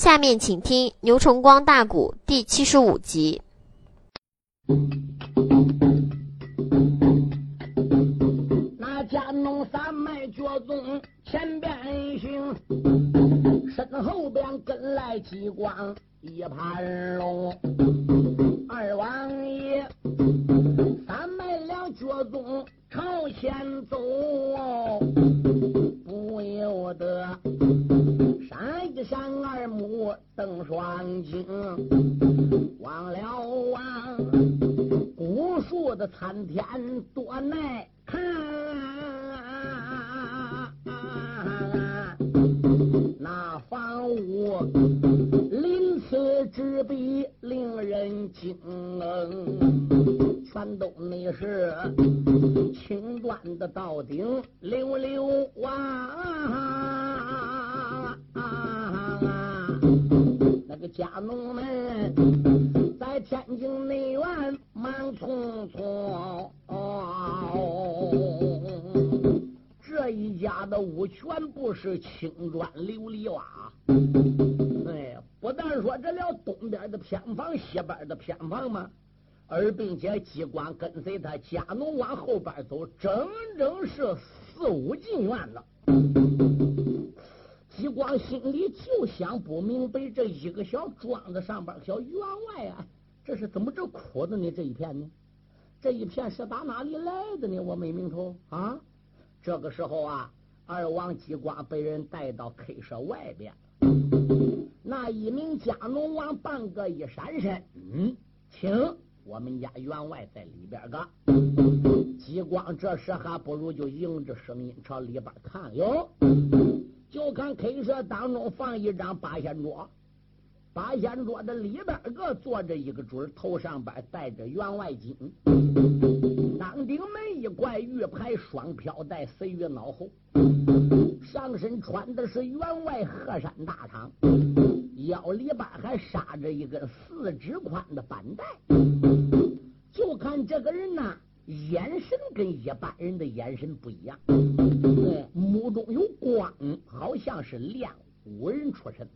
下面请听牛崇光大鼓第七十五集。那家农三脉脚踪前边行，身后边跟来几光一盘龙。二王爷三脉两脚踪朝前走，不由得目瞪双睛，望了望古树的参天多耐看。那房屋鳞次栉比，令人惊，全都那是青砖的道顶，溜溜哇。那个家农们在天津内院忙匆匆。这一家的屋全部是青砖琉璃瓦，哎，不但说这了东边的偏房，西边的偏房嘛，而并且机关跟随他家奴往后边走，整整是四五进院了。光心里就想不明白，这一个小庄子上边小员外啊，这是怎么这苦的呢？这一片呢？这一片是打哪里来的呢？我没名头啊。这个时候啊，二王激光被人带到 K 社外边，那一名家奴往半个一闪身，嗯，请我们家员外在里边个。激光这时还不如就迎着声音朝里边看哟，就看 K 社当中放一张八仙桌，八仙桌的里边个坐着一个主头上边戴着员外巾。当顶门一块玉牌双飘带随于脑后，上身穿的是员外鹤山大氅，腰里边还扎着一根四指宽的板带。就看这个人呐，眼神跟一般人的眼神不一样，目中有光，好像是练武人出身。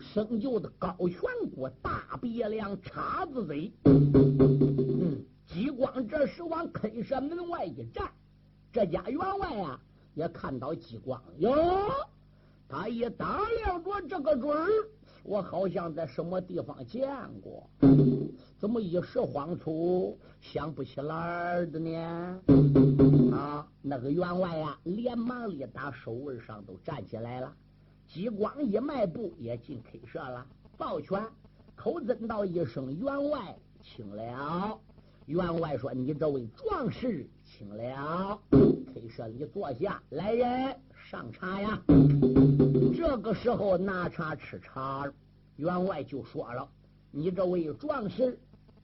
生就的高颧骨、大鼻梁、叉子嘴，嗯。激光这时往 K 社门外一站，这家员外啊也看到激光哟，他一打量着这个准儿，我好像在什么地方见过，怎么一时慌促想不起来的呢？啊，那个员外呀，连忙里打手腕上都站起来了，激光一迈步也进 K 社了，抱拳口尊道一声：“员外，请了。”员外说：“你这位壮士，请了。K 社里坐下，来人上茶呀。”这个时候拿茶吃茶，员外就说了：“你这位壮士，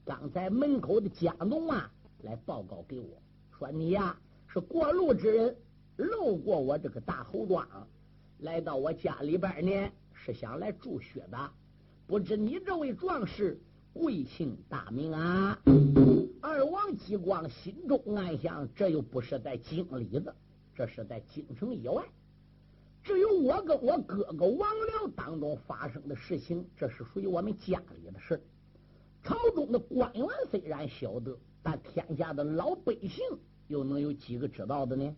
刚才门口的家奴啊，来报告给我，说你呀是过路之人，路过我这个大侯庄，来到我家里边呢，是想来助血的。不知你这位壮士贵姓大名啊？”二王吉光心中暗想：这又不是在京里的，这是在京城以外。只有我跟我哥哥王辽当中发生的事情，这是属于我们家里的事。朝中的官员虽然晓得，但天下的老百姓又能有几个知道的呢？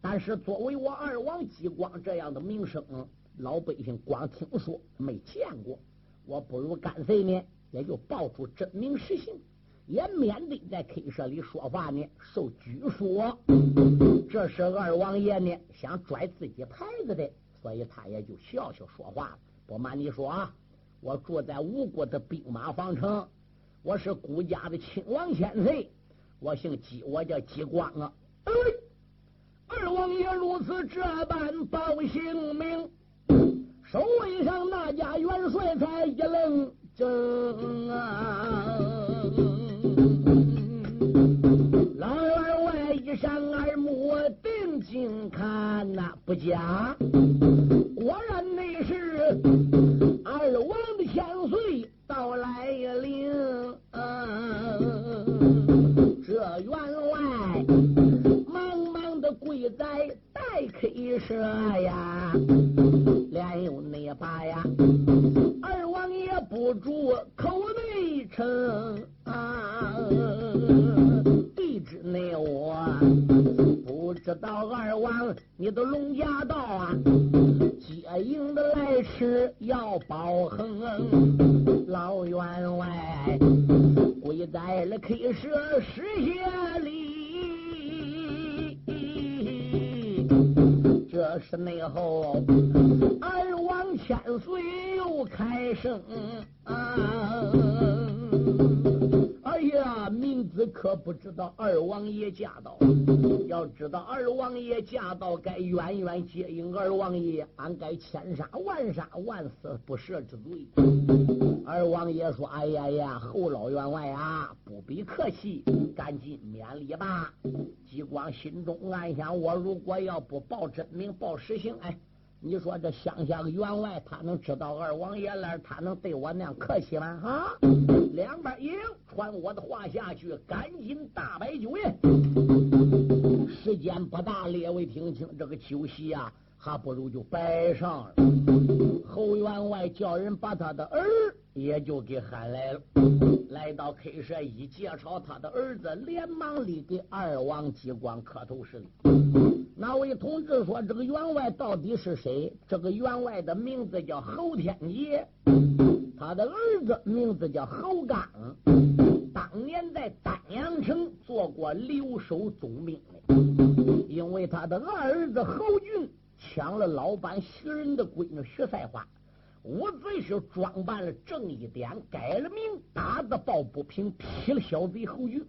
但是作为我二王激光这样的名声，老百姓光听说没见过，我不如干脆呢，也就报出真名实姓。也免得在 K 社里说话呢，受拘束。这是二王爷呢想拽自己牌子的，所以他也就笑笑说话了。不瞒你说啊，我住在吴国的兵马方城，我是孤家的亲王千岁，我姓姬，我叫姬光啊。二王爷如此这般报姓名，守卫上那家元帅才一愣，怔啊。老员外一扇耳目定睛看呐、不假，果然那是二王的千岁到来临、啊。这员外忙忙的跪在待客一舍呀，连有内八呀。住口内称啊，地址内我不知道二王你的龙家道啊，接应的来迟要保恒，老员外跪在了 K 社石下里。这是内后，二王千岁又开声！哎呀，明子可不知道二王爷驾到。要知道二王爷驾到，该远远接应二王爷，俺该千杀万杀万死不赦之罪。二王爷说：“哎呀呀，侯老员外啊，不必客气，赶紧免礼吧。”吉光心中暗想：我如果要不报真名、报实姓，哎，你说这乡下个员外他能知道二王爷来，他能对我那样客气吗？啊！两边一传我的话下去，赶紧大摆酒宴。时间不大，列位听清，这个酒席啊，还不如就摆上了。侯员外叫人把他的儿也就给喊来了，来到 K 社一介绍他的儿子，连忙里给二王激光磕头施礼。那位同志说：“这个员外到底是谁？”这个员外的名字叫侯天杰。他的儿子名字叫侯刚，当年在丹阳城做过留守总兵的。因为他的二儿子侯俊抢了老板徐仁的闺女徐赛花，伍子胥装扮了正义点，改了名，打的抱不平，劈了小贼侯俊。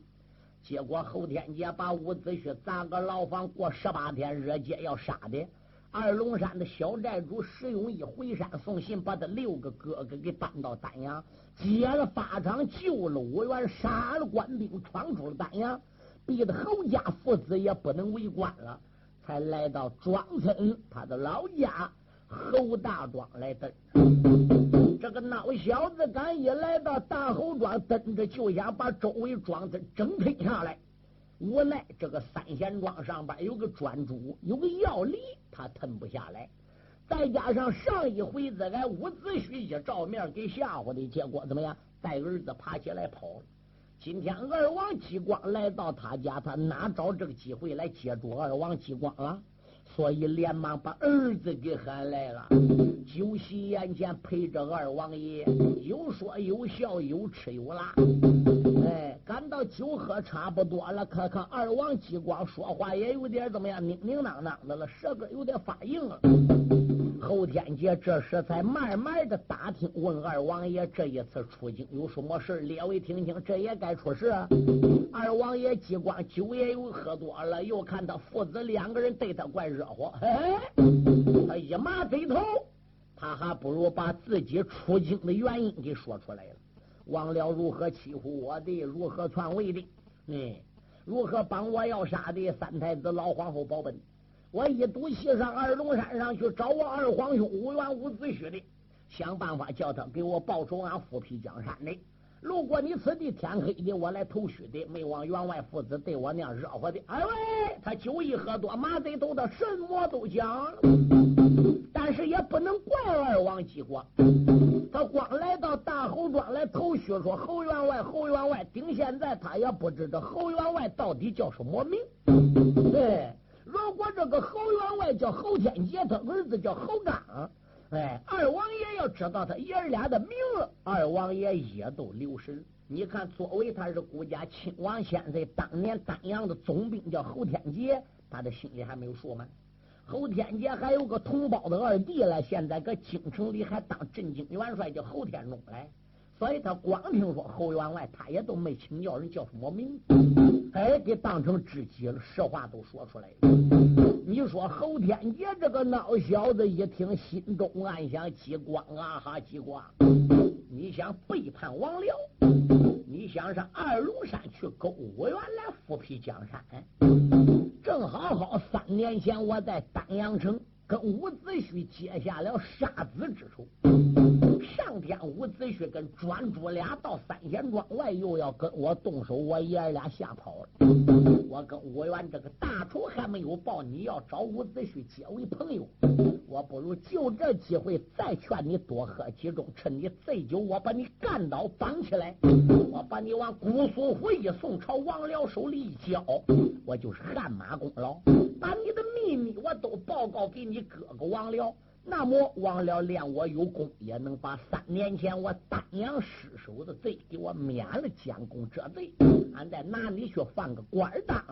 结果侯天杰把伍子胥砸个牢房，过十八天热街要杀的。二龙山的小寨主石勇一回山送信，把他六个哥哥给搬到丹阳，接了法场，救了武元，杀了官兵，闯出了丹阳，逼得侯家父子也不能为官了，才来到庄村他的老家侯大庄来等。这个孬小子敢一来到大侯庄，等着就想把周围庄子整吞下来。无奈这个三贤庄上边有个专主，有个要吏，他吞不下来。再加上上一回子俺伍子胥一照面给吓唬的，结果怎么样？带儿子爬起来跑了。今天二王激光来到他家，他哪找这个机会来接住二王激光啊？所以连忙把儿子给喊来了。酒席宴前陪着二王爷，有说有笑，有吃有拉。哎，感到酒喝差不多了，看看二王激光说话也有点怎么样，拧拧囔囔的了，舌根有点发硬了。侯天杰这时才慢慢的打听，问二王爷这一次出京有什么事列位听听，这也该出事。二王爷激光酒也有喝多了，又看他父子两个人对他怪热火，哎，他一麻贼头，他还不如把自己出京的原因给说出来了。忘了如何欺负我的，如何篡位的，嗯，如何帮我要杀的三太子老皇后保本。我一赌气上二龙山上去找我二皇兄无缘无子胥的，想办法叫他给我报仇，俺复辟江山的。如果你此地天黑的，我来投虚的，没往员外父子对我那样热乎的。哎喂，他酒一喝多，马贼都他什么都讲。但是也不能怪二王激光，他光来到大侯庄来投虚，说侯员外，侯员外，顶现在他也不知道侯员外到底叫什么名。对。如果这个侯员外叫侯天杰，他儿子叫侯刚，哎，二王爷要知道他爷儿俩的名字，二王爷也都留神。你看，作为他是国家亲王先生，当年丹阳的总兵叫侯天杰，他的心里还没有数吗？侯天杰还有个同胞的二弟了，现在搁京城里还当镇京元帅，叫侯天中来。所以他光听说侯员外，他也都没请教人叫什么名字，哎，给当成知己了，实话都说出来了。你说侯天杰这个孬小子一听，心中暗想：激光啊哈，激光！你想背叛王僚？你想上二龙山去勾五元来复辟江山？正好好三年前我在丹阳城跟伍子胥结下了杀子之仇。上天伍子胥跟专诸俩到三贤庄外，又要跟我动手，我爷俩吓跑了。我跟武元这个大仇还没有报，你要找伍子胥结为朋友，我不如就这机会再劝你多喝几盅，趁你醉酒，我把你干倒绑起来，我把你往姑苏府一送，朝王僚手里一交，我就是汗马功劳，把你的秘密我都报告给你哥哥王僚。那么忘了练我有功，也能把三年前我丹阳失守的罪给我免了监工这罪，俺再拿你去放个官当。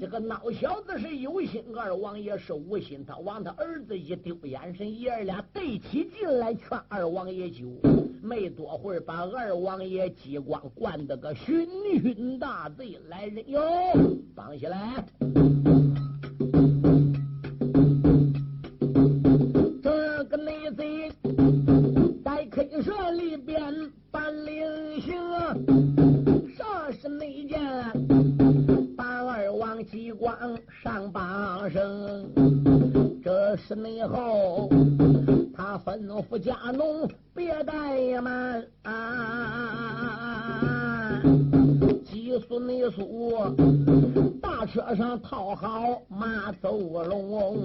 这个孬小子是有心，二王爷是无心，他往他儿子一丢眼神，爷儿俩对起劲来劝二王爷酒。没多会儿，把二王爷激光灌得个醺醺大醉。来人哟，绑起来！吩咐家奴别怠慢，急速内速，大车上套好马走龙，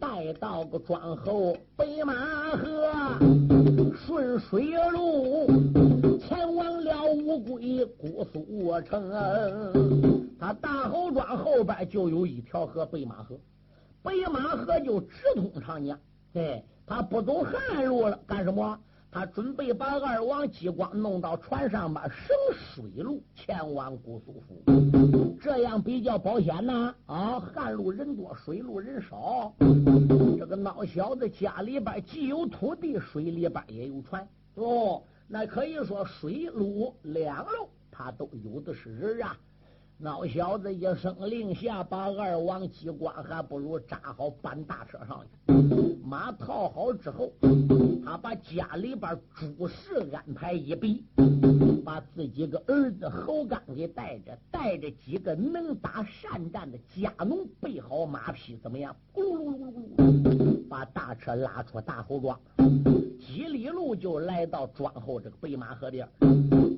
带到个庄后北马河，顺水路前往了乌龟姑苏城。他大后庄后边就有一条河北马河。北马河就直通长江，哎，他不走旱路了，干什么？他准备把二王激光弄到船上边，省水路前往姑苏府，这样比较保险呐。啊，旱路人多，水路人少。这个孬小子家里边既有土地，水里边也有船，哦，那可以说水路两路他都有的是人啊。老小子一声令下，把二王机关还不如扎好搬大车上去。马套好之后，他把家里边诸事安排一笔，把自己个儿子侯刚给带着，带着几个能打善战的家奴，备好马匹，怎么样？咕噜噜噜噜，把大车拉出大后庄，几里路就来到庄后这个白马河边。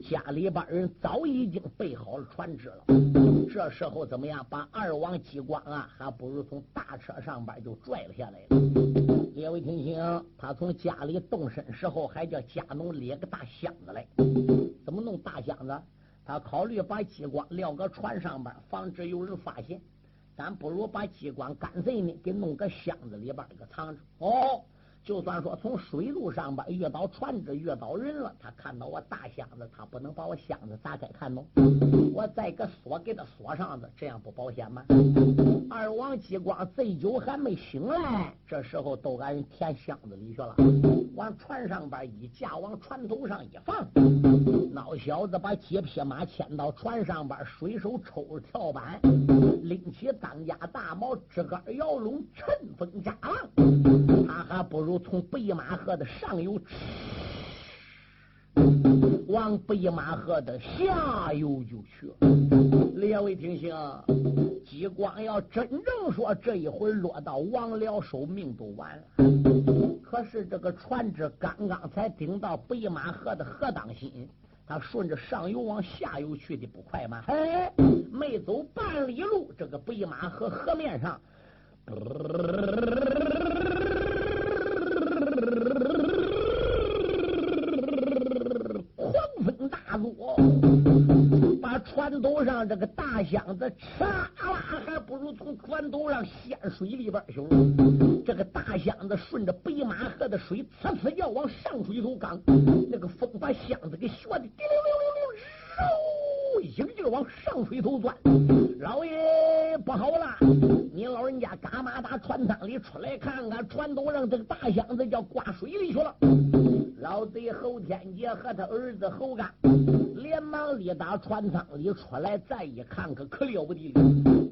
家里边人早已经备好了船只了。这时候怎么样？把二王机关啊，还不如从大车上边就拽了下来了。列位听清，他从家里动身时候，还叫家农列个大箱子来。怎么弄大箱子？他考虑把机关撂个船上边，防止有人发现。咱不如把机关干脆呢，给弄个箱子里边给藏着。哦。就算说从水路上边遇到船只、遇到人了，他看到我大箱子，他不能把我箱子砸开看懂。我再个锁给他锁上子，这样不保险吗？二王激光醉酒还没醒来，这时候都俺人填箱子里去了，往船上边一架，往船头上一放。孬小子把几匹马牵到船上边，水手抽着跳板，拎起当家大矛，支杆摇龙，乘风扎浪。他还不如从北马河的上游，往北马河的下游就去。列位听清，激光要真正说这一会儿落到王辽手，命都完了。可是这个船只刚刚才顶到北马河的河当心，他顺着上游往下游去的不快吗？哎，没走半里路，这个北马河河面上。船头上这个大箱子，唰啦，还不如从船头上掀水里边去。这个大箱子顺着北马河的水，呲呲要往上水头刚，那个风把箱子给旋的滴溜溜溜溜，嗖，一个劲往上水头钻。老爷不好了，你老人家干嘛打船舱里出来看看？船头上这个大箱子要挂水里去了。老贼侯天杰和他儿子侯刚连忙里打船舱里出来，再一看，可可了不得了！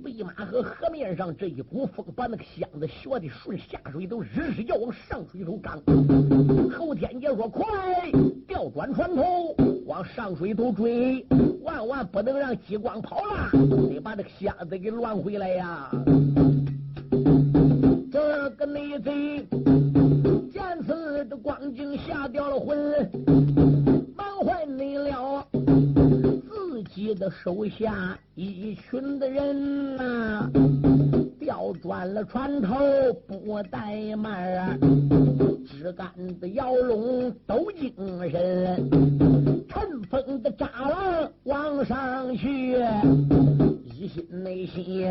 北马河河面上这一股风，把那个箱子学的顺下水都日日要往上水头赶。侯天杰说：“快调转船头，往上水头追，万万不能让激光跑了，得把这个箱子给乱回来呀！”这个内贼。见此的光景，吓掉了魂，忙坏你了自己的手下一群的人呐，调转了船头不怠慢，枝干的摇拢抖精神，乘风的扎浪往上去，一心内心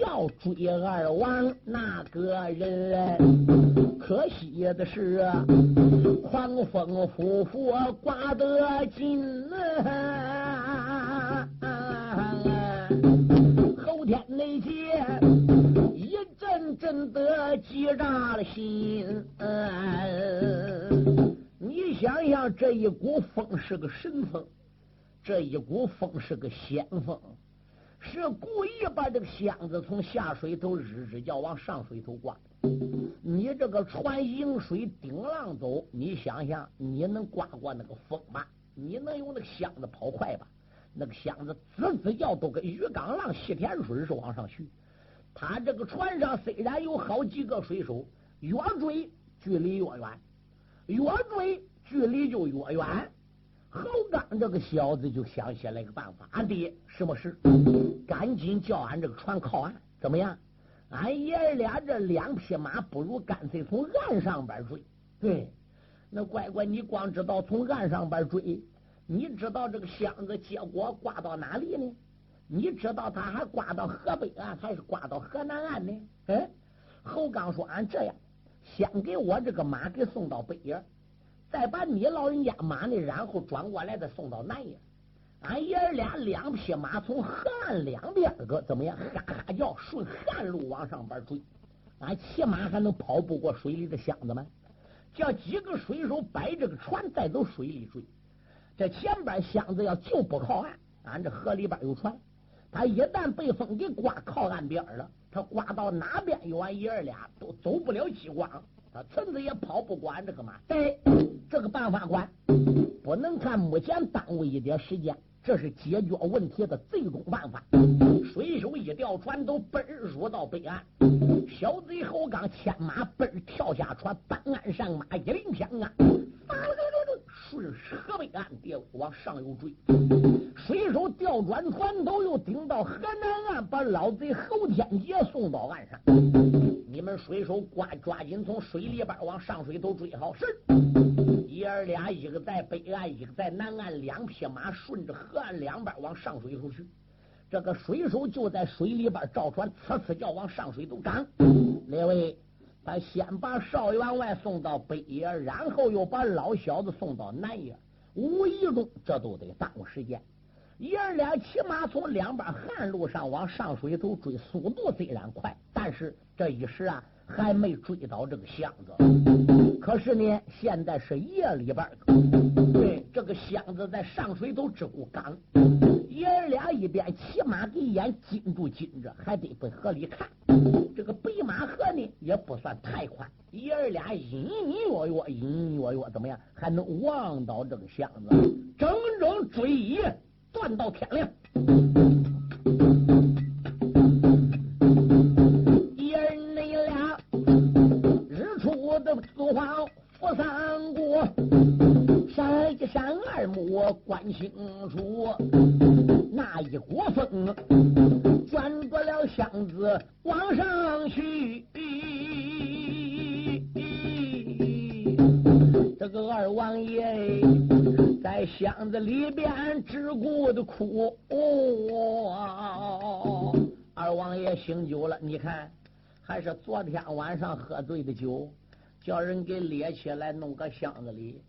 要追二王那个人，可惜的是狂风呼呼刮得紧啊！后天那节一阵阵的激炸了心。你想想，这一股风是个神风，这一股风是个险风，是故意把这个箱子从下水头日日叫往上水头挂。你这个船迎水顶浪走，你想想，你能刮过那个风吗？你能用那个箱子跑快吧？那个箱子吱吱叫，都跟鱼缸浪吸甜水似往上去。他这个船上虽然有好几个水手，越追距离越远，越追距离就越远。侯刚这个小子就想起来个办法，俺爹什么事？赶紧叫俺这个船靠岸，怎么样？俺爷俩这两匹马，不如干脆从岸上边追。对，那乖乖，你光知道从岸上边追，你知道这个箱子结果挂到哪里呢？你知道他还挂到河北岸还是挂到河南岸呢？哎，侯刚说：“俺这样，先给我这个马给送到北沿，再把你老人家马呢，然后转过来再送到南阳。俺爷儿俩两匹马从河岸两边个怎么样？哈哈叫，顺旱路往上边追。俺骑马还能跑不过水里的箱子吗？叫几个水手摆这个船再走水里追。这前边箱子要就不靠岸，俺这河里边有船。他一旦被风给刮靠岸边了，他刮到哪边有俺爷儿俩都走不了几光，他村子也跑不管这个马。对，这个办法管，不能看目前耽误一点时间。这是解决问题的最终办法。水手一调船，都奔入到北岸。小贼侯刚牵马奔跳下船，搬鞍上马，一领天啊，顺河北岸地往上游追。水手调转船头，又顶到河南岸，把老贼侯天杰送到岸上。你们水手抓抓紧从水里边往上水头追，好是。爷儿俩一个在北岸，一个在南岸，两匹马顺着河岸两边往上水头去。这个水手就在水里边照船，呲呲叫往上水头赶。列位，他先把邵员外送到北野，然后又把老小子送到南野，无意中这都得耽误时间。爷儿俩骑马从两边旱路上往上水头追，速度虽然快，但是这一时啊。还没追到这个箱子，可是呢，现在是夜里边对，这个箱子在上水头之股港，爷儿俩一边骑马给眼紧住紧着，还得奔河里看。这个北马河呢也不算太宽，爷儿俩隐隐约约、隐隐约约怎么样，还能望到这个箱子，整整追一夜，断到天亮。我观清楚，那一股风卷过了箱子往上去。这个二王爷在箱子里边只顾的哭。二王爷醒酒了，你看，还是昨天晚上喝醉的酒，叫人给列起来，弄个箱子里。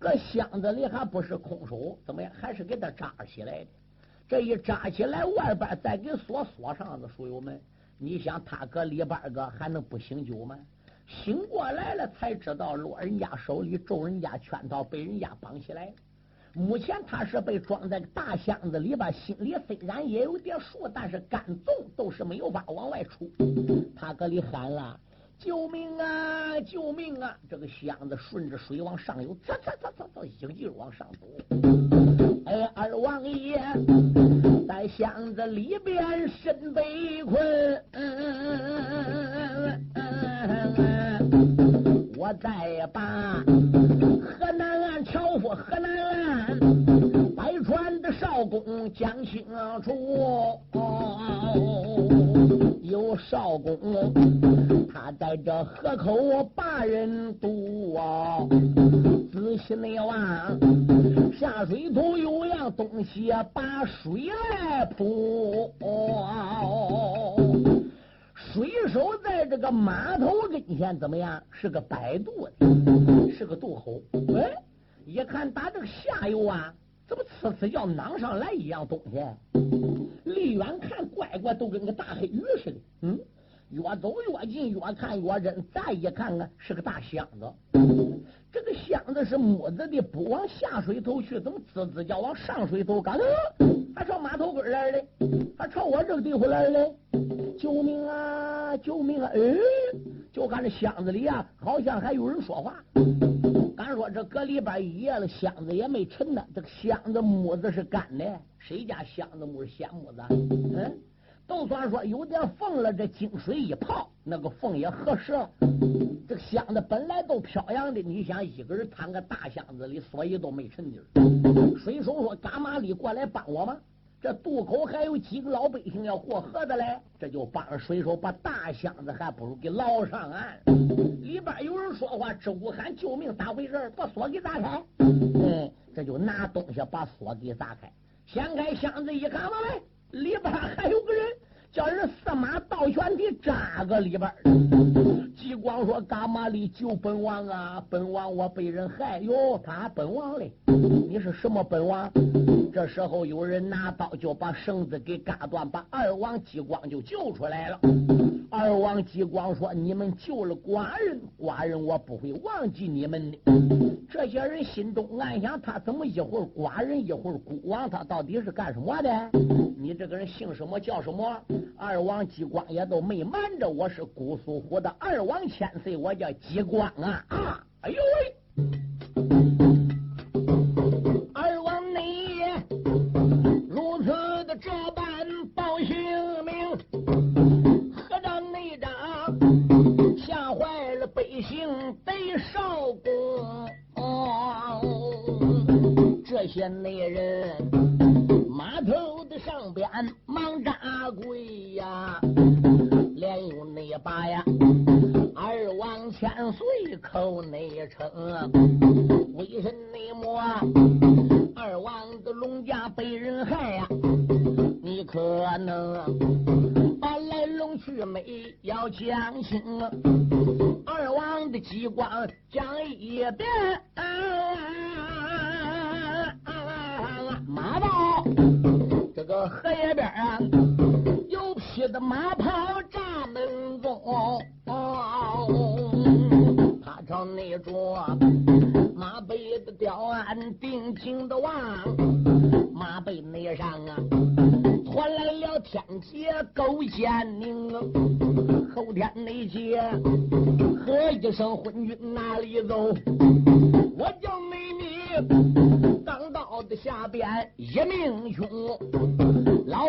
搁箱子里还不是空手，怎么样？还是给他扎起来的。这一扎起来，外边再给锁锁上子。书友们，你想他搁里边个还能不醒酒吗？醒过来了才知道落人家手里，中人家圈套，被人家绑起来。目前他是被装在大箱子里边，心里虽然也有点数，但是干纵都是没有法往外出。他搁里喊了。救命啊！救命啊！这个箱子顺着水往上游，呲呲呲呲呲，一个劲儿往上走。哎，二王爷在箱子里边身被困，嗯我再把少公讲清楚，有少公他在这河口把人渡啊，仔细内望，下水头有样东西把水来扑。水手在这个码头跟前怎么样？是个摆渡的，是个渡口。哎，一看打这个下游啊，怎么呲呲叫攮上来一样东西？离远看乖乖都跟个大黑鱼似的。嗯，越走越近，越看越真。再一看啊，是个大箱子。这个箱子是木子的，不往下水头去，怎么滋滋叫往上水头？嘎还朝码头根来了，还朝我这个地方来了。救命啊！救命啊！哎，就看这箱子里啊，好像还有人说话。敢说这搁里边一夜了，箱子也没沉呢。这个箱子木子是干的，谁家箱子木是咸木子？嗯，都算说有点缝了，这金水一泡，那个缝也合适了。这个箱子本来都飘扬的，你想一个人摊个大箱子里，所以都没沉底儿。水手说：“干嘛你过来帮我吗？”这渡口还有几个老百姓要过河的嘞，这就帮水手把大箱子还不如给捞上岸。里边有人说话，直呼喊救命，咋回事？把锁给砸开。嗯，这就拿东西把锁给砸开，掀开箱子一看嘛嘞，里边还有个人，叫人司马倒悬的扎个里边。激光说：“干嘛哩救本王啊？本王我被人害哟，他本王嘞？你是什么本王？”这时候有人拿刀就把绳子给嘎断，把二王激光就救出来了。二王激光说：“你们救了寡人，寡人我不会忘记你们的。”这些人心中暗想：他怎么一会儿寡人，一会儿孤王？他到底是干什么的？你这个人姓什么叫什么？二王激光也都没瞒着，我是姑苏府的二王千岁，我叫激光啊啊！哎呦喂！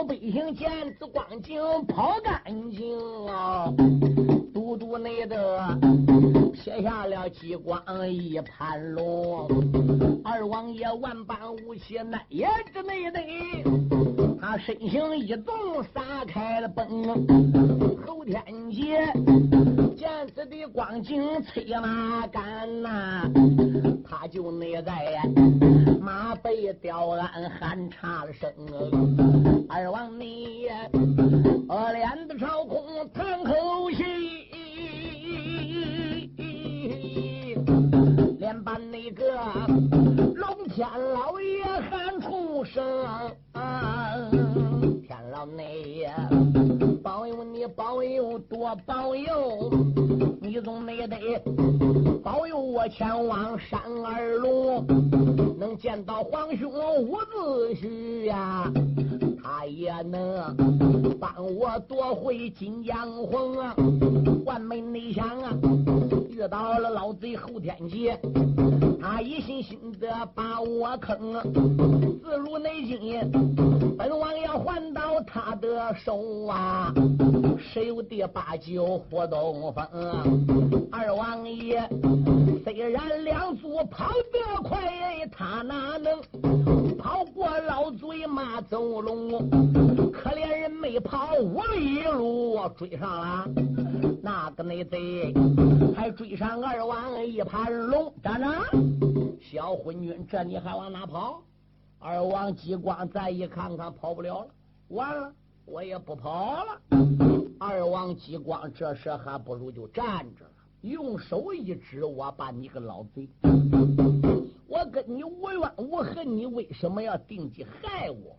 老百姓见此光景跑干净啊！都督内的撇下了激光一盘龙，二王爷万般武器那也之内的，他身形一动撒开了奔，后天劫见此的光景催马赶呐，他就内在马背吊鞍喊差了声，二王你恶脸的朝空叹口气，连把那个龙天老爷喊出声，天老爷保佑你保佑多保佑，你总没得保佑我前往山二路。能见到皇兄伍子胥呀，他也能帮我夺回金江红啊！万没内想啊，遇到了老贼后天劫，他一心心的把我坑，自如内经，本王要还到他的手啊！谁有第八九活东风，二王爷虽然两足跑得快，他哪能走龙，可怜人没跑五里路，追上了那个内贼，还追上二王一盘龙。站着，小昏君，这你还往哪跑？二王激光再一看看，跑不了了，完了，我也不跑了。二王激光这时还不如就站着了，用手一指，我把你个老贼！我跟你无冤无恨，你为什么要定计害我？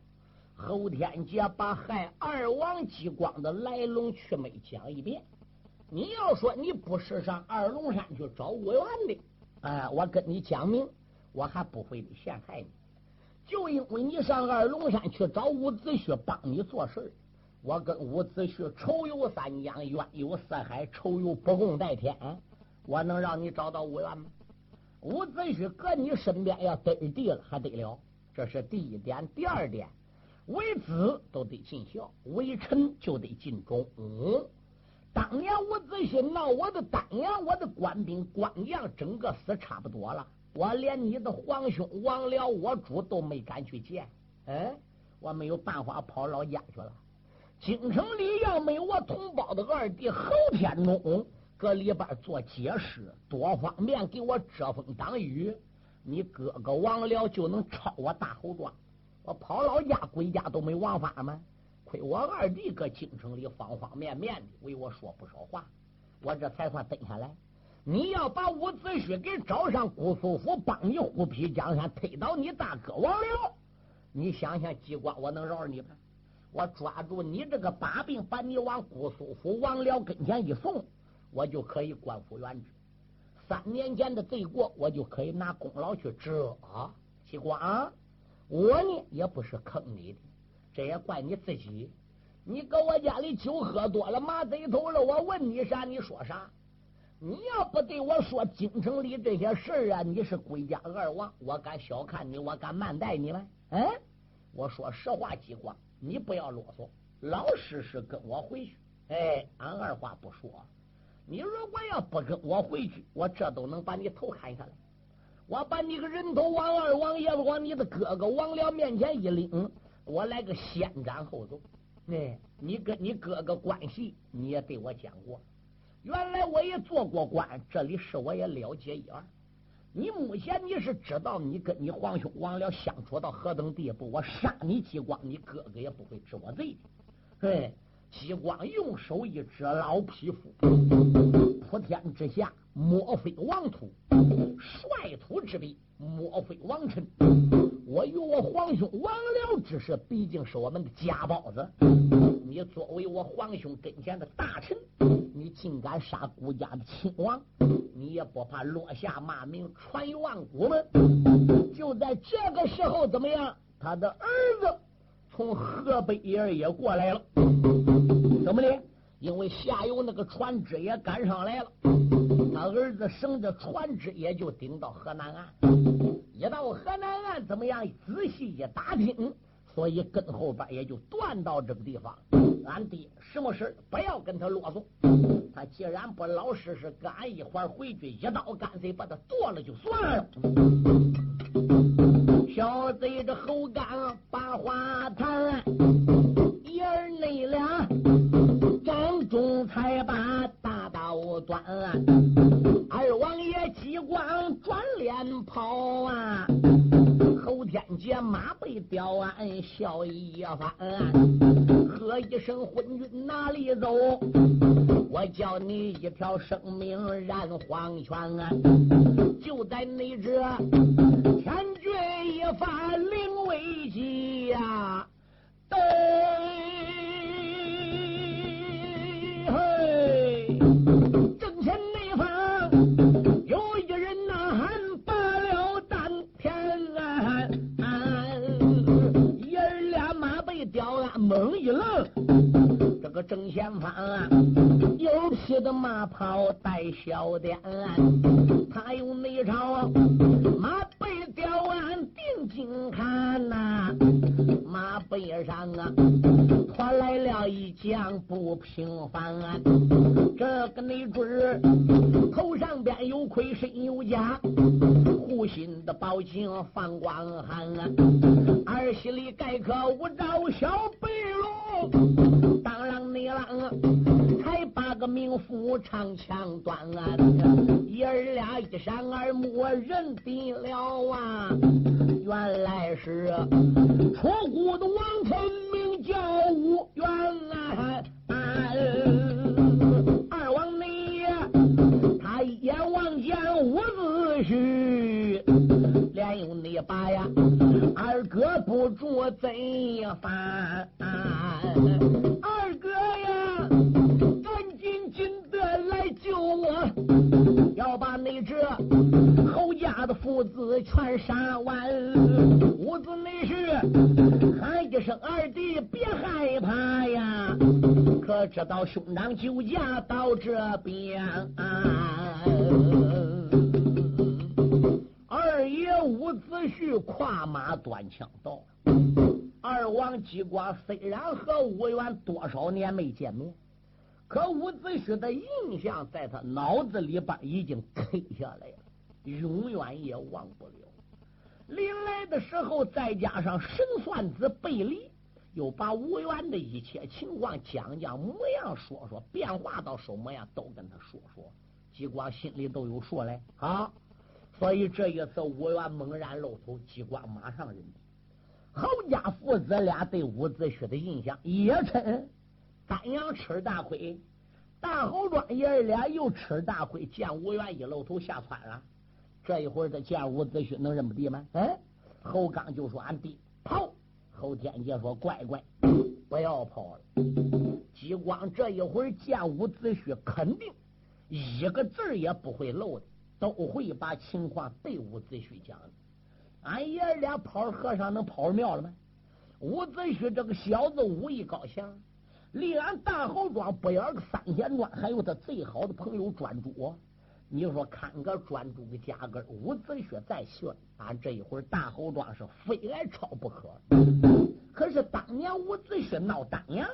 侯天杰把害二王激光的来龙去脉讲一遍。你要说你不是上二龙山去找吴元的，哎，我跟你讲明，我还不会陷害你。就因为你上二龙山去找伍子胥帮你做事我跟伍子胥仇有三江，冤有四海，仇有不共戴天，我能让你找到吴元吗？伍子胥搁你身边要得地了，还得了？这是第一点。第二点，为子都得尽孝，为臣就得尽忠。嗯，当年伍子胥闹我的丹阳，我的官兵官将整个死差不多了，我连你的皇兄王僚、我主都没敢去见。哎，我没有办法跑老家去了。京城里要没有我同胞的二弟侯天中。搁里边做解释，多方面给我遮风挡雨，你哥哥王僚就能抄我大侯庄。我跑老家归家都没王法吗？亏我二弟搁京城里方方面面的为我说不少话，我这才算蹲下来。你要把伍子胥给找上姑苏府，帮你虎皮江山，推倒你大哥王辽，你想想，机关我能饶了你吗？我抓住你这个把柄，把你往姑苏府王辽跟前一送。我就可以官复原职，三年前的罪过，我就可以拿功劳去遮。西光，我呢也不是坑你的，这也怪你自己。你搁我家里酒喝多了，马贼头了，我问你啥，你说啥？你要不对我说京城里这些事儿啊，你是归家二王，我敢小看你，我敢慢待你吗？嗯，我说实话，激光，你不要啰嗦，老实实跟我回去。哎，俺二话不说。你如果要不跟我回去，我这都能把你头砍下来。我把你个人头往二王爷往你的哥哥王辽面前一领，我来个先斩后奏。哎，你跟你哥哥关系你也对我讲过，原来我也做过官，这里事我也了解一二。你目前你是知道你跟你皇兄王辽相处到何等地步，我杀你激光，你哥哥也不会治我罪的。哎。激光用手一指，老匹夫，普天之下莫非王土，率土之滨莫非王臣。我与我皇兄王僚之事，毕竟是我们的家宝子。你作为我皇兄跟前的大臣，你竟敢杀孤家的亲王，你也不怕落下骂名，传于万古吗？就在这个时候，怎么样？他的儿子从河北也过来了。怎么的？因为下游那个船只也赶上来了，他儿子乘着船只也就顶到河南岸。一到河南岸，怎么样？仔细一打听，所以跟后边也就断到这个地方。俺爹什么事不要跟他啰嗦。他既然不老实实跟俺一块回去，一刀干脆把他剁了就算了。小贼这后刚把话谈，爷儿你俩。张忠才把二王爷急光转脸跑啊！侯天杰马背吊鞍，笑一番，喝一声昏君哪里走？我叫你一条生命染黄泉啊！就在那这天绝一发临危急呀！对。正前方啊，有匹的马跑带小点，他用内朝马背吊鞍定睛看呐，马背上啊，来了一将不平凡，这个内准头上边有盔身有甲，护心的宝镜放光寒，儿媳里盖个无招小白龙，当啷你啷，把个名副长枪端，爷儿俩一闪而没认得了啊，原来是出谷的王臣名叫吴元啊。二王你他一眼望见伍子胥，连用你把呀二哥不住怎翻？全杀完。伍子内是喊一声二弟，别害怕呀。可知道兄长救驾到这边，二爷伍子胥跨马端枪到。二王激光虽然和伍元多少年没见面，可伍子胥的印象在他脑子里边已经刻下来了，永远也忘不了。临来的时候，再加上神算子背离。又把吴元的一切情况讲讲，模样说说，变化到什么样都跟他说说。激光心里都有数嘞啊！所以这一次吴元猛然露头，激光马上认侯家父子俩对伍子胥的印象也称丹阳吃大亏，大侯庄爷俩又吃大亏，见吴元一露头吓窜了。这一会儿他见伍子胥能认不得吗？哎，侯刚就说：“俺弟跑。”侯天杰说：“乖乖，不要跑了。”激光这一会儿见伍子胥，肯定一个字也不会漏的，都会把情况对伍子胥讲的。俺爷俩跑和尚能跑庙了吗？伍子胥这个小子武艺高强，离俺大侯庄不远个三仙庄，还有他最好的朋友专诸。你说看个专注个家根，伍子胥再炫，俺这一会儿大侯庄是非来抄不可。可是当年伍子胥闹丹阳，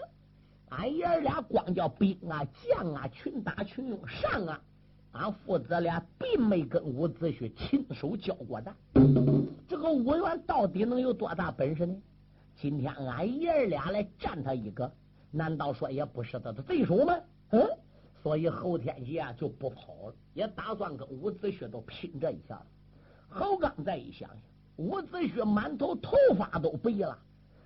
俺爷俩光叫兵啊将啊群打群用上啊，俺父子俩并没跟伍子胥亲手交过战。这个伍元到底能有多大本事呢？今天俺爷俩来战他一个，难道说也不是他的对手吗？嗯。所以侯天杰就不跑了，也打算跟伍子胥都拼这一下子。侯刚再一想想，伍子胥满头头发都白了，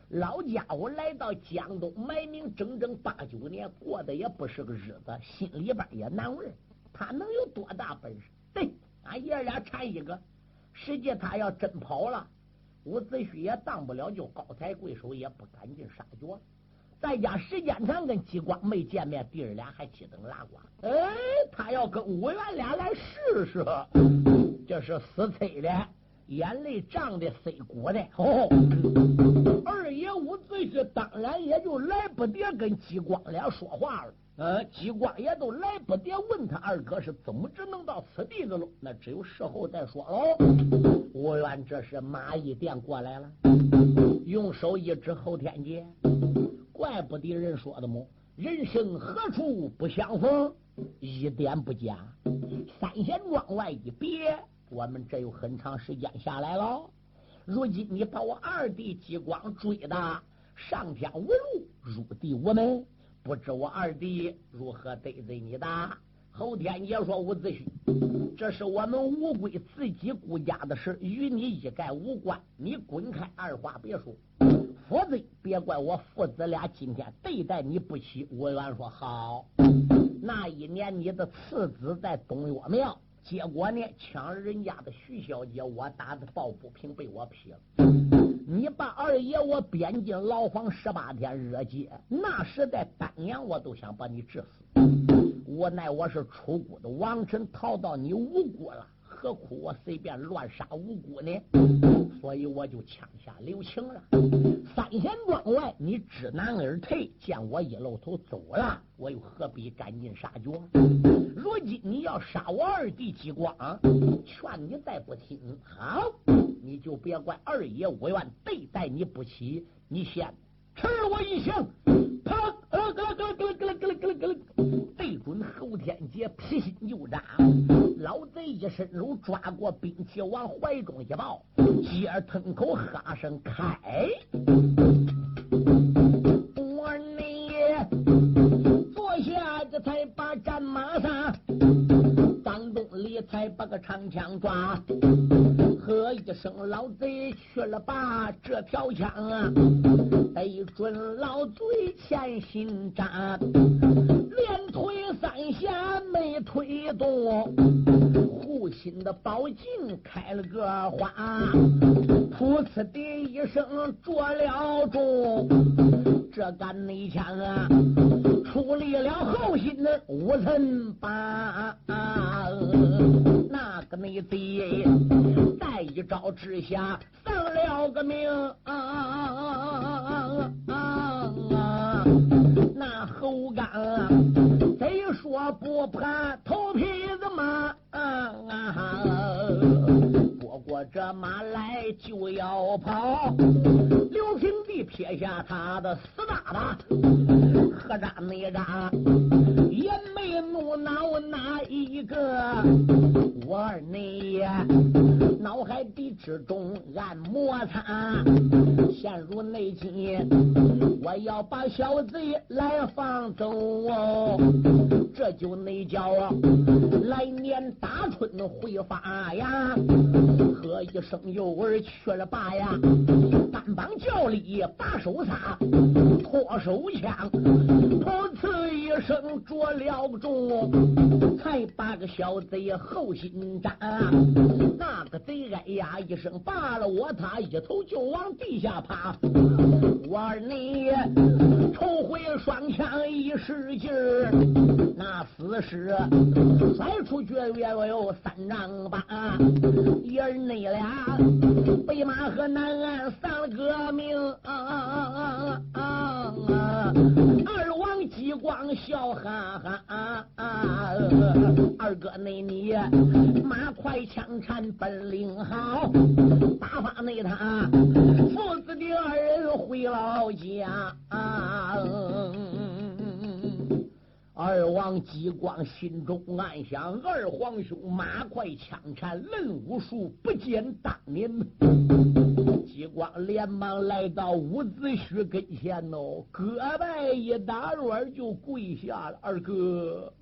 老家伙来到江东埋名整整八九年，过得也不是个日子，心里边也难为。他能有多大本事？对，俺爷俩缠一个。实际他要真跑了，伍子胥也当不了，就高抬贵手，也不赶尽杀绝。在家时间长，跟激光没见面，弟儿俩还鸡等拉呱。哎，他要跟武元俩来试试，这是死催的，眼泪涨的塞骨的。哦，二爷伍子胥当然也就来不得跟激光俩说话了。呃，激光也都来不得问他二哥是怎么只能到此地的了？那只有事后再说喽。吴元这是马一电过来了，用手一指后天劫。怪不得人说的么？人生何处不相逢？一点不假。三贤庄外一别，我们这有很长时间下来了。如今你把我二弟激光追的上天无路，入地无门，不知我二弟如何得罪你的？后天爷说伍子胥，这是我们乌龟自己顾家的事，与你一概无关。你滚开，二话别说。否则，别怪我父子俩今天对待你不起。吴元说：“好，那一年你的次子在东岳庙，结果呢抢人家的徐小姐，我打的抱不平，被我劈了。你把二爷我贬进牢房十八天热街，那时在丹阳我都想把你治死。无奈我是出谷的王臣，逃到你吴国了。”何苦我随便乱杀无辜呢？所以我就枪下留情了。三贤庄外，你知难而退，见我一露头走了，我又何必赶尽杀绝？如今你要杀我二弟激光，劝你再不听，好，你就别怪二爷我愿对待你不起，你先吃我一枪，啪！咯咯咯咯咯咯咯咯咯，对准侯天杰，劈心就扎。老贼一伸手抓过兵器，往怀中一抱，接儿吞口哈声开。我你坐下，这才把战马上，张东里才把个长枪抓。喝一声，老贼去了吧！这条枪啊，得准老贼前心扎，连推三下没推动，护心的宝镜开了个花，噗呲的一声着了中，这杆内枪啊，处理了后心的五层八。那个内贼在一招之下丧了个命，那猴刚贼说不怕头皮子麻。啊，不过这马来就要跑。刘平地撇下他的死大大，何扎没扎？也没怒恼哪一个，我儿你脑海底之中暗摩擦，陷入内急，我要把小贼来放走哦，这就那叫来年大春会发呀，喝一声幼儿去了吧呀，单帮叫里把手撒，脱手枪，噗呲一声着了中，才把个小贼后心扎。那个贼哎呀一声罢了我，他一头就往地下趴。我儿你抽回双枪一使劲儿，那死尸甩出去约有三丈八。一儿你俩北马和南岸丧了个命。二王激光笑哈哈，二哥那你马快枪缠本领好，打发那他父子的二人回老家。二王激光心中暗想：二皇兄马快枪缠，论武术不减当年。激光连忙来到伍子胥跟前哦，胳膊一打软就跪下了。二哥，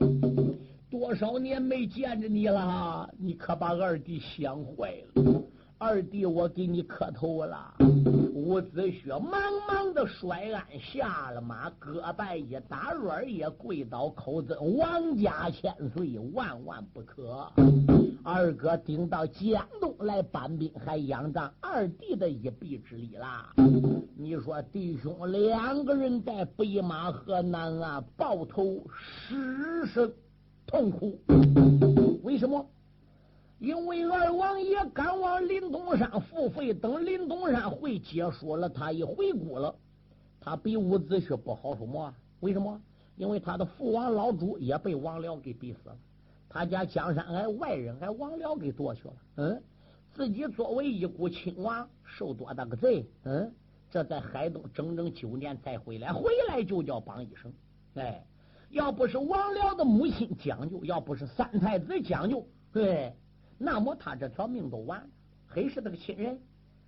多少年没见着你了，你可把二弟想坏了。二弟，我给你磕头了。伍子胥忙忙的摔鞍下了马，胳膊一打软也跪倒，口尊王家千岁，万万不可。二哥顶到江东来搬兵，还仰仗二弟的一臂之力啦。你说弟兄两个人在北马河南岸抱头失声痛哭，为什么？因为二王爷赶往林东山付费，等林东山会结束了，他一回顾了，他比伍子胥不好什么？为什么？因为他的父王老主也被王僚给逼死了，他家江山还外人还王僚给夺去了。嗯，自己作为一股亲王，受多大个罪？嗯，这在海东整整九年才回来，回来就叫帮一声。哎，要不是王僚的母亲讲究，要不是三太子讲究，对。那么他这条命都完了，还是那个亲人。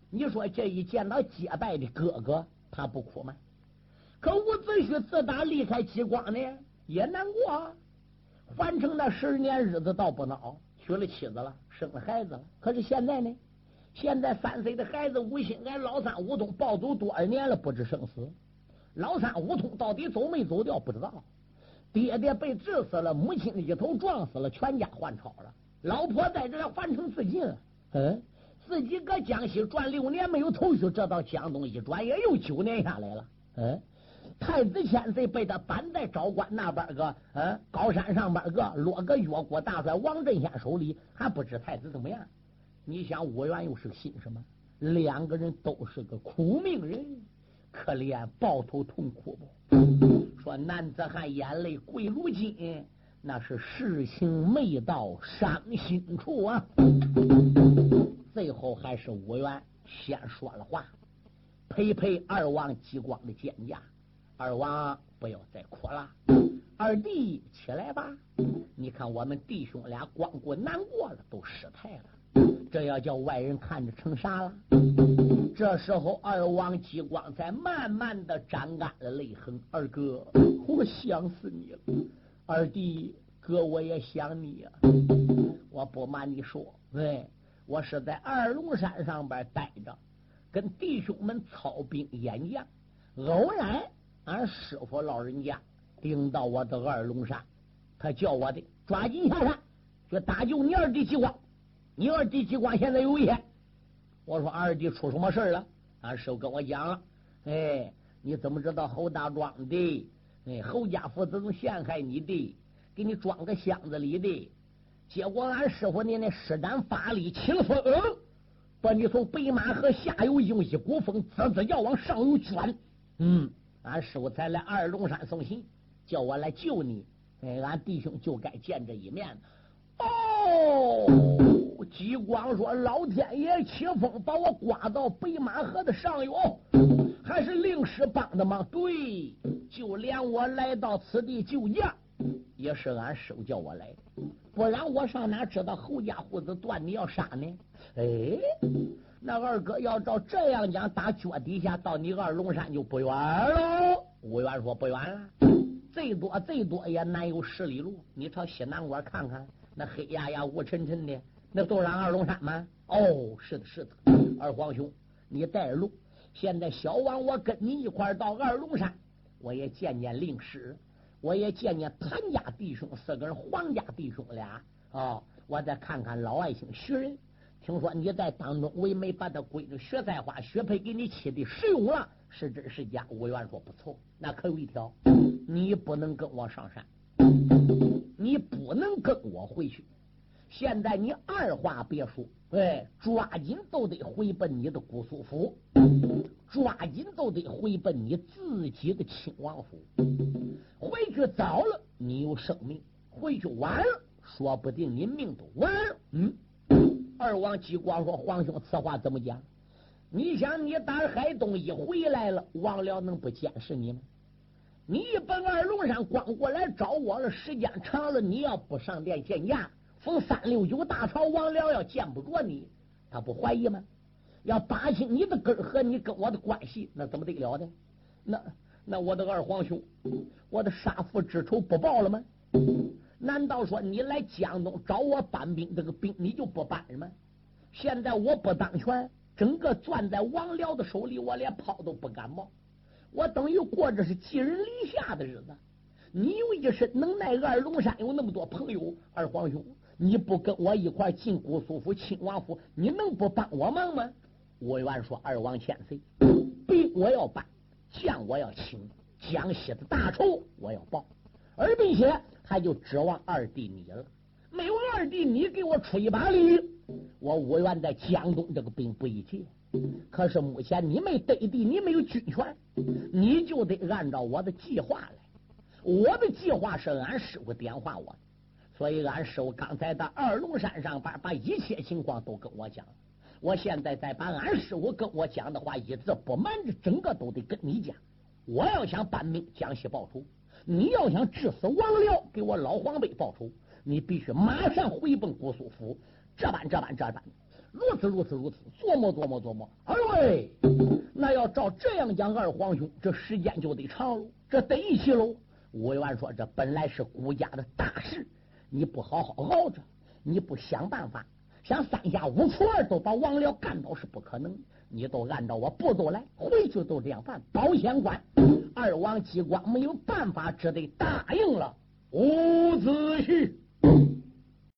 你说这一见到结拜的哥哥，他不哭吗？可伍子胥自打离开激光呢，也难过。啊换成那十年日子倒不孬，娶了妻子了，生了孩子了。可是现在呢？现在三岁的孩子吴兴俺老三吴通暴走多少年了，不知生死。老三吴通到底走没走掉，不知道。爹爹被治死了，母亲一头撞死了，全家换朝了。老婆在这还成自尽，嗯，自己搁江西转六年没有头绪，这到江东一转也又九年下来了，嗯，太子千岁被他搬在昭关那边个，嗯，高山上边个落个越国大帅王振先手里，还不知太子怎么样。你想武元又是个姓什么？两个人都是个苦命人，可怜抱头痛哭不？说男子汉眼泪贵如金。那是事情没到伤心处啊！最后还是武元先说了话，陪陪二王激光的剑架。二王不要再哭了。二弟，起来吧！你看我们弟兄俩光顾难过了，都失态了。这要叫外人看着成啥了？这时候，二王激光在慢慢的沾干了泪痕。二哥，我想死你了。二弟，哥我也想你呀。我不瞒你说，对，我是在二龙山上边待着，跟弟兄们操兵演将，偶然俺师傅老人家。领到我的二龙山，他叫我的抓紧下山去搭救你二弟吉光。你二弟吉光现在有危险。我说二弟出什么事了？俺师傅跟我讲了。哎，你怎么知道侯大庄的？哎，侯家父子都陷害你的，给你装个箱子里的。结果俺师傅你那施展法力起了风，把你从北马河下游用一股风滋滋要往上游卷。嗯，俺师傅才来二龙山送信。叫我来救你，哎，俺弟兄就该见这一面。哦，激光说：“老天爷起风把我刮到北马河的上游，还是令师帮的忙。对，就连我来到此地救驾，也是俺师傅叫我来的，不然我上哪知道侯家胡子断你要杀呢？哎，那二哥要照这样讲，打脚底下到你二龙山就不远喽。吴元说不远了。”最多最多也难有十里路。你朝西南关看看，那黑压压、雾沉沉的，那都是俺二龙山吗？哦，是的，是的。二皇兄，你带着路。现在小王，我跟你一块到二龙山，我也见见令师，我也见见谭家弟兄四个人，黄家弟兄俩。哦，我再看看老爱卿徐仁。听说你在当中为媒把他闺女薛菜花、薛佩给你妻的使用了，是真是假？吴元说不错，那可有一条。你不能跟我上山，你不能跟我回去。现在你二话别说，哎，抓紧都得回奔你的姑苏府，抓紧都得回奔你自己的亲王府。回去早了，你有生命；回去晚了，说不定你命都完了。嗯，二王吉光说：“皇兄，此话怎么讲？你想，你打海东一回来了，王辽能不监视你吗？”你奔二龙山，光过来找我了，时间长了，你要不上殿见驾，逢三六九大朝王僚要见不着你，他不怀疑吗？要扒清你的根和你跟我的关系，那怎么得了呢？那那我的二皇兄，我的杀父之仇不报了吗？难道说你来江东找我搬兵，这个兵你就不搬了吗？现在我不当权，整个攥在王僚的手里，我连炮都不敢冒。我等于过着是寄人篱下的日子。你有一身能耐，二龙山有那么多朋友，二皇兄，你不跟我一块进姑苏府、亲王府，你能不帮我忙吗？我愿说二王千岁，兵我要办，将我要请，江西的大仇我要报，而并且还就指望二弟你了。没有二弟你给我出一把力，我我愿在江东这个兵不易借。可是目前你没得地，你没有军权，你就得按照我的计划来。我的计划是俺师傅点化我的，所以俺师傅刚才到二龙山上边把一切情况都跟我讲。我现在再把俺师傅跟我讲的话一字不瞒着，整个都得跟你讲。我要想搬命江西报仇，你要想致死王僚给我老黄辈报仇，你必须马上回奔姑苏府，这般这般这般。如此如此如此，琢磨琢磨琢磨。二位，那要照这样讲，二皇兄，这时间就得长喽，这得一起喽。吴元说：“这本来是孤家的大事，你不好好熬着，你不想办法，想三下五除二都把王僚干倒是不可能。你都按照我步骤来，回去都这样办。保险官二王机关没有办法，只得答应了。伍子胥。